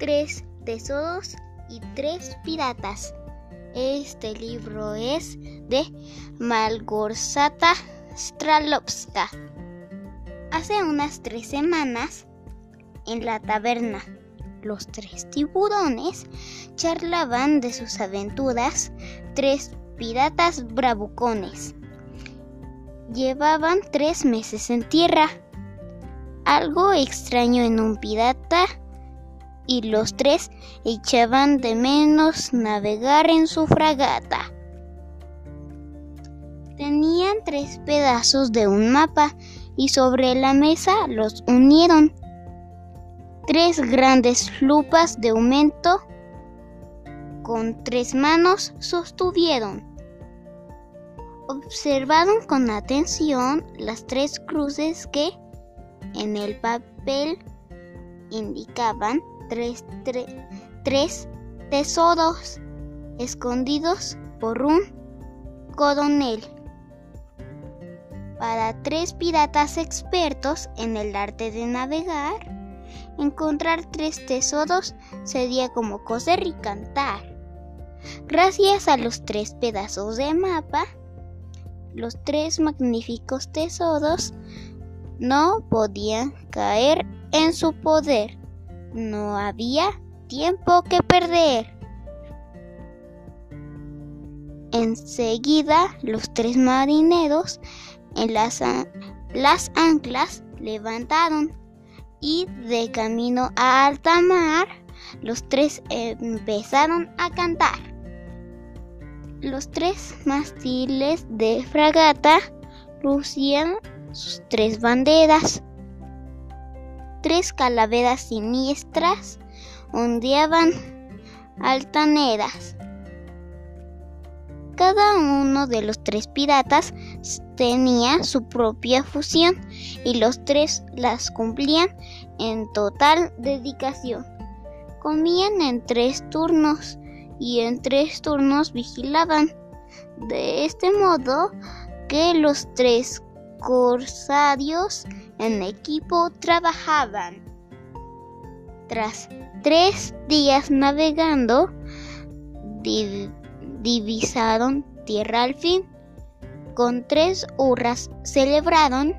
tres tesoros y tres piratas. Este libro es de Malgorzata Stralovska. Hace unas tres semanas, en la taberna, los tres tiburones charlaban de sus aventuras, tres piratas bravucones. Llevaban tres meses en tierra. Algo extraño en un pirata y los tres echaban de menos navegar en su fragata. Tenían tres pedazos de un mapa y sobre la mesa los unieron. Tres grandes lupas de aumento con tres manos sostuvieron. Observaron con atención las tres cruces que en el papel indicaban tres, tres tesoros escondidos por un coronel. Para tres piratas expertos en el arte de navegar, encontrar tres tesoros sería como coser y cantar. Gracias a los tres pedazos de mapa, los tres magníficos tesoros no podían caer en su poder. No había tiempo que perder. Enseguida los tres marineros en las, las anclas levantaron y de camino a alta mar los tres empezaron a cantar. Los tres mástiles de fragata lucían sus tres banderas tres calaveras siniestras ondeaban altaneras. Cada uno de los tres piratas tenía su propia fusión y los tres las cumplían en total dedicación. Comían en tres turnos y en tres turnos vigilaban. De este modo que los tres corsarios en equipo trabajaban. Tras tres días navegando, divisaron tierra al fin. Con tres hurras celebraron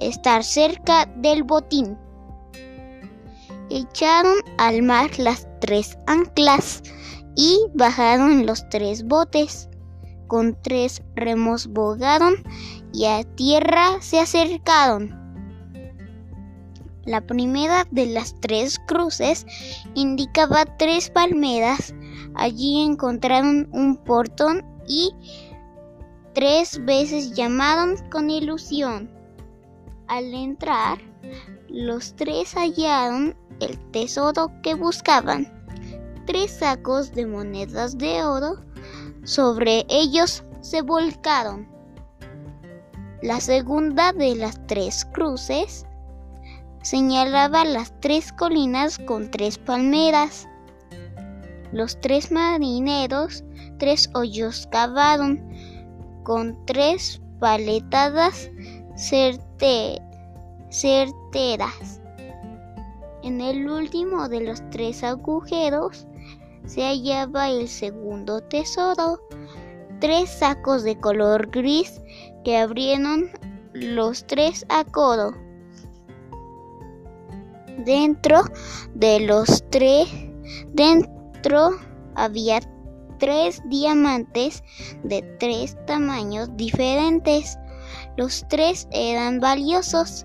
estar cerca del botín. Echaron al mar las tres anclas y bajaron los tres botes. Con tres remos bogaron y a tierra se acercaron. La primera de las tres cruces indicaba tres palmeras. Allí encontraron un portón y tres veces llamaron con ilusión. Al entrar, los tres hallaron el tesoro que buscaban. Tres sacos de monedas de oro. Sobre ellos se volcaron. La segunda de las tres cruces señalaba las tres colinas con tres palmeras. Los tres marineros tres hoyos cavaron con tres paletadas certeras. En el último de los tres agujeros se hallaba el segundo tesoro, tres sacos de color gris que abrieron los tres a codo. Dentro de los tres, dentro había tres diamantes de tres tamaños diferentes. Los tres eran valiosos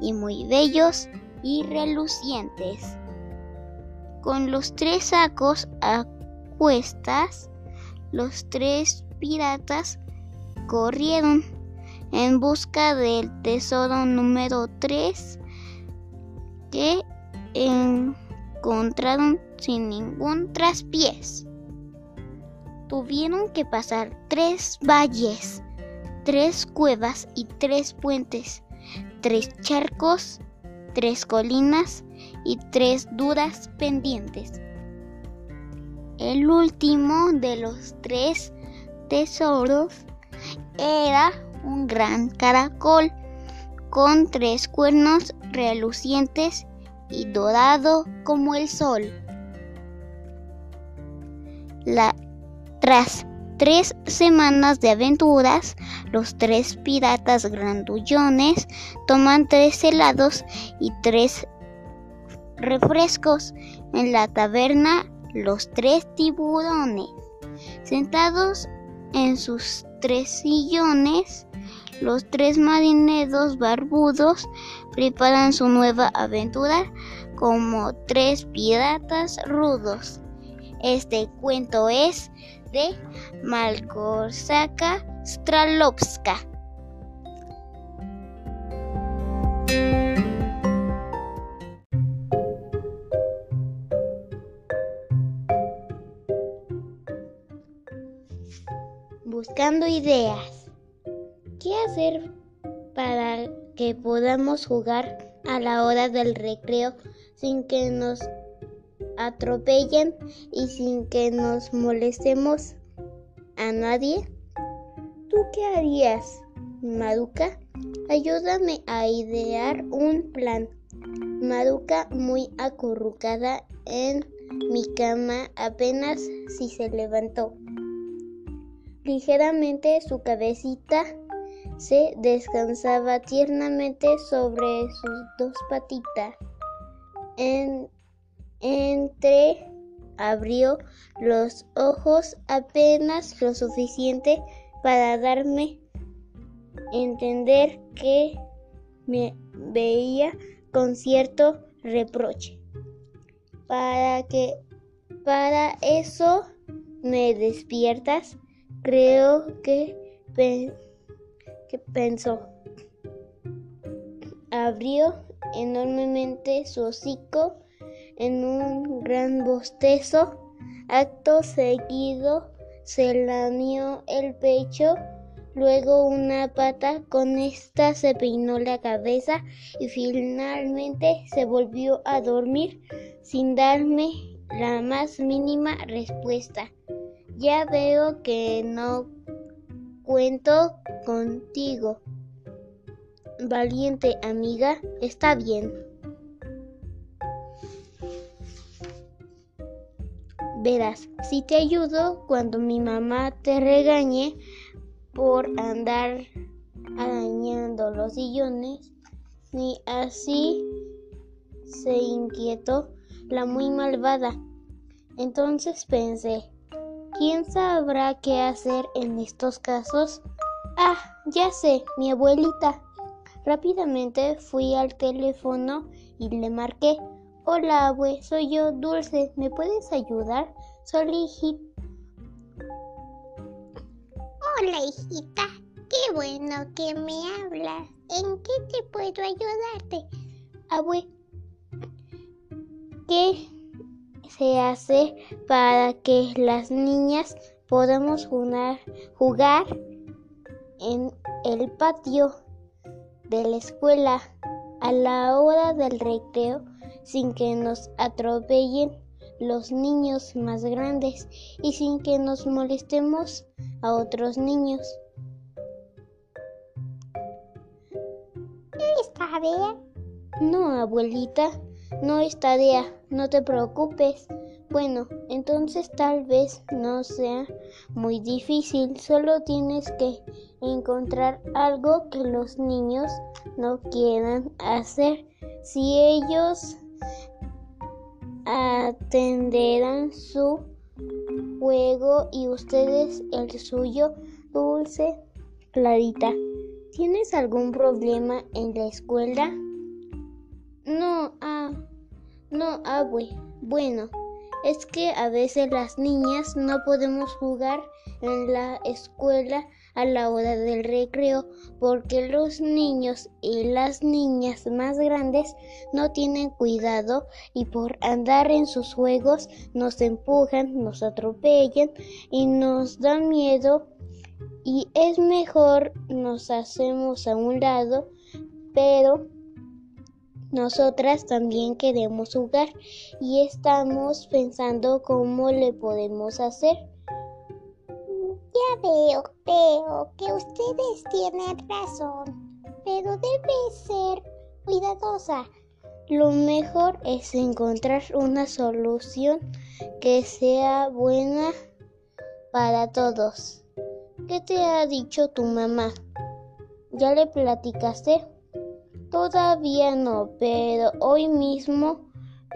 y muy bellos y relucientes. Con los tres sacos a cuestas, los tres piratas corrieron en busca del tesoro número 3 que encontraron sin ningún traspiés. Tuvieron que pasar tres valles, tres cuevas y tres puentes, tres charcos, tres colinas y tres duras pendientes. El último de los tres tesoros era un gran caracol con tres cuernos relucientes y dorado como el sol. La, tras tres semanas de aventuras, los tres piratas grandullones toman tres helados y tres refrescos. En la taberna, los tres tiburones, sentados en sus tres sillones, los tres marineros barbudos preparan su nueva aventura como tres piratas rudos. Este cuento es de Malgorzata Stralovska. Buscando ideas. ¿Qué hacer para que podamos jugar a la hora del recreo sin que nos atropellen y sin que nos molestemos a nadie? ¿Tú qué harías, Maruca? Ayúdame a idear un plan. Maruca, muy acurrucada en mi cama, apenas si se levantó. Ligeramente su cabecita se descansaba tiernamente sobre sus dos patitas. En entre abrió los ojos apenas lo suficiente para darme entender que me veía con cierto reproche. Para que para eso me despiertas, creo que, que pensó. Abrió enormemente su hocico en un gran bostezo. Acto seguido se lamió el pecho, luego una pata, con esta se peinó la cabeza y finalmente se volvió a dormir sin darme la más mínima respuesta. Ya veo que no cuento contigo. Valiente amiga, está bien. Verás, si te ayudo cuando mi mamá te regañe por andar arañando los sillones, ni así se inquietó la muy malvada. Entonces pensé, ¿quién sabrá qué hacer en estos casos? Ah, ya sé, mi abuelita. Rápidamente fui al teléfono y le marqué. Hola, abue, soy yo, Dulce. ¿Me puedes ayudar? Soy hijita. Hola, hijita. Qué bueno que me hablas. ¿En qué te puedo ayudarte? Abue, ¿qué se hace para que las niñas podamos jugar, jugar en el patio de la escuela a la hora del recreo? Sin que nos atropellen los niños más grandes y sin que nos molestemos a otros niños. ¿Es tarea? No, abuelita, no es tarea, no te preocupes. Bueno, entonces tal vez no sea muy difícil, solo tienes que encontrar algo que los niños no quieran hacer. Si ellos atenderán su juego y ustedes el suyo. Dulce Clarita, ¿tienes algún problema en la escuela? No, ah, no, abue. Bueno, es que a veces las niñas no podemos jugar en la escuela a la hora del recreo porque los niños y las niñas más grandes no tienen cuidado y por andar en sus juegos nos empujan, nos atropellan y nos dan miedo y es mejor nos hacemos a un lado pero nosotras también queremos jugar y estamos pensando cómo le podemos hacer. Veo, veo que ustedes tienen razón, pero debe ser cuidadosa. Lo mejor es encontrar una solución que sea buena para todos. ¿Qué te ha dicho tu mamá? ¿Ya le platicaste? Todavía no, pero hoy mismo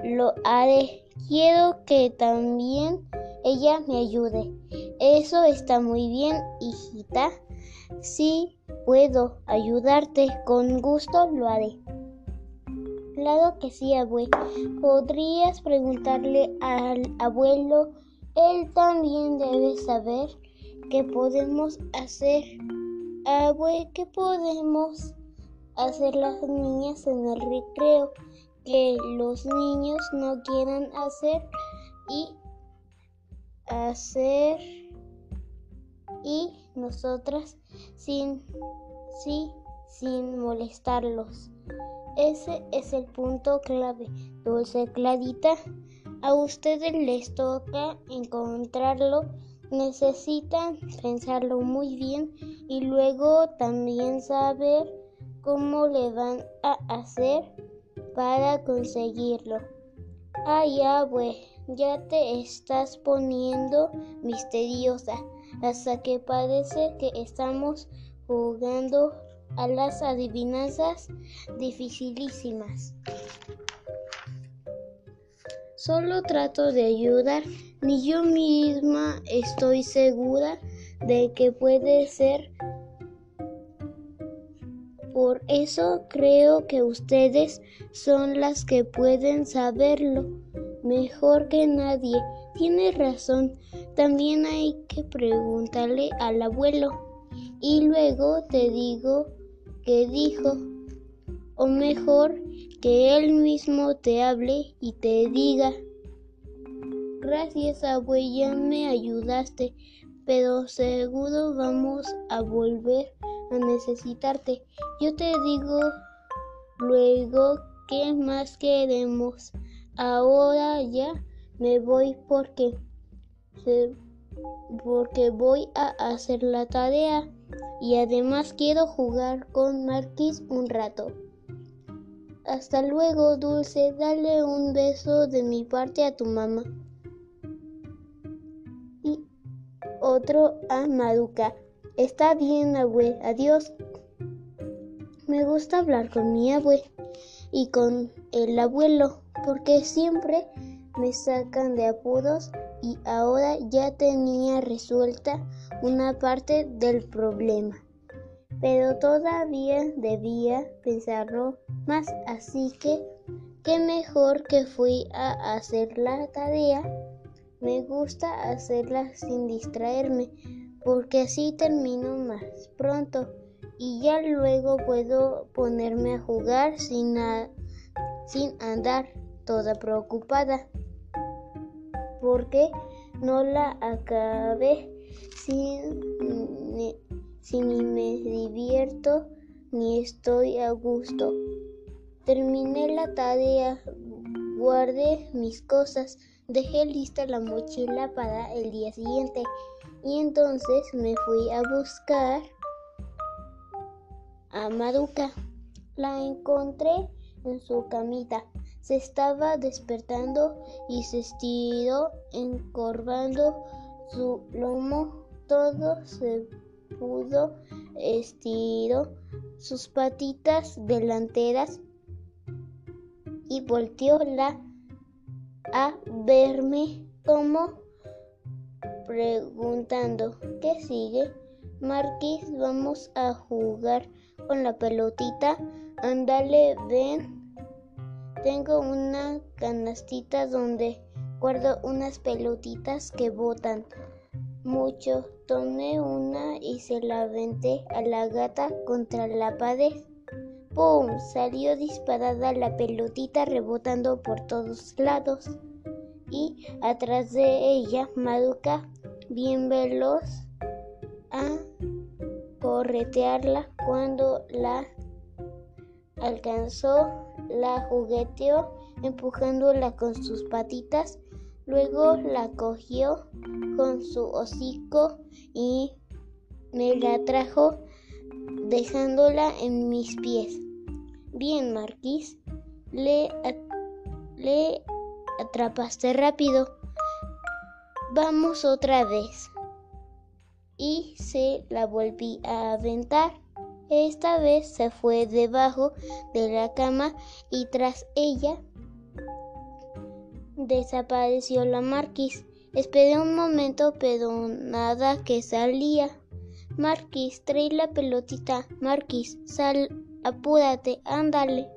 lo haré. Quiero que también ella me ayude. Eso está muy bien, hijita. Si puedo ayudarte, con gusto lo haré. Claro que sí, abuelo. Podrías preguntarle al abuelo. Él también debe saber qué podemos hacer. Abue, ¿qué podemos hacer las niñas en el recreo? Que los niños no quieran hacer y hacer y nosotras sin sí sin molestarlos. Ese es el punto clave. Dulce Clarita, a ustedes les toca encontrarlo. Necesitan pensarlo muy bien y luego también saber cómo le van a hacer para conseguirlo. Ay, abue, ya te estás poniendo misteriosa, hasta que parece que estamos jugando a las adivinanzas dificilísimas. Solo trato de ayudar, ni yo misma estoy segura de que puede ser. Por eso creo que ustedes son las que pueden saberlo mejor que nadie. Tiene razón, también hay que preguntarle al abuelo. Y luego te digo que dijo, o mejor que él mismo te hable y te diga, gracias abuela, me ayudaste, pero seguro vamos a volver a necesitarte. Yo te digo luego qué más queremos. Ahora ya me voy porque porque voy a hacer la tarea y además quiero jugar con Marquis un rato. Hasta luego, Dulce. Dale un beso de mi parte a tu mamá. Y otro a Maruca. Está bien, abue. Adiós. Me gusta hablar con mi abue y con el abuelo porque siempre me sacan de apuros y ahora ya tenía resuelta una parte del problema. Pero todavía debía pensarlo más, así que qué mejor que fui a hacer la tarea. Me gusta hacerla sin distraerme, porque así termino más pronto y ya luego puedo ponerme a jugar sin, sin andar toda preocupada porque no la acabé sin, ni, ni me divierto ni estoy a gusto. Terminé la tarea, guardé mis cosas, dejé lista la mochila para el día siguiente y entonces me fui a buscar a Maruca. La encontré en su camita. Se estaba despertando y se estiró encorvando su lomo. Todo se pudo estiró sus patitas delanteras y volteó la a verme como preguntando ¿qué sigue? Marquis, vamos a jugar con la pelotita. Ándale, ven. Tengo una canastita donde guardo unas pelotitas que botan mucho. Tomé una y se la aventé a la gata contra la pared. ¡Pum! Salió disparada la pelotita rebotando por todos lados. Y atrás de ella, Maduca, bien veloz, a corretearla cuando la alcanzó la jugueteó empujándola con sus patitas, luego la cogió con su hocico y me la trajo dejándola en mis pies. Bien, Marquis, Le, le atrapaste rápido. Vamos otra vez. Y se la volví a aventar. Esta vez se fue debajo de la cama y tras ella desapareció la marquis. Esperé un momento, pero nada que salía. Marquis, trae la pelotita. Marquis, sal, apúrate, ándale.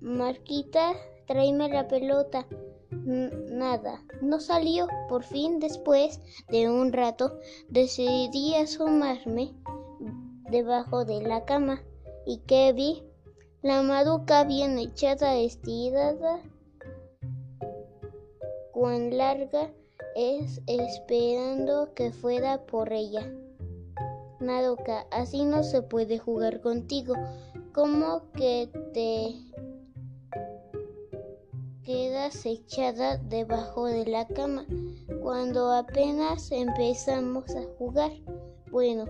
Marquita, tráeme la pelota. nada, no salió. Por fin, después de un rato, decidí asomarme debajo de la cama. ¿Y qué vi? La maduca bien echada, estirada, cuán larga es esperando que fuera por ella. Maduca, así no se puede jugar contigo. ¿Cómo que te quedas echada debajo de la cama cuando apenas empezamos a jugar? Bueno,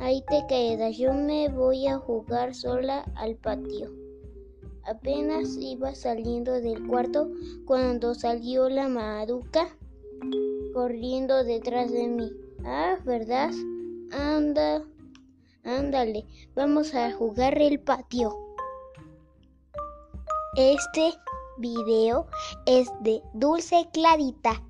ahí te quedas. Yo me voy a jugar sola al patio. Apenas iba saliendo del cuarto cuando salió la maruca corriendo detrás de mí. Ah, ¿verdad? Anda, ándale, vamos a jugar el patio. Este video es de Dulce Clarita.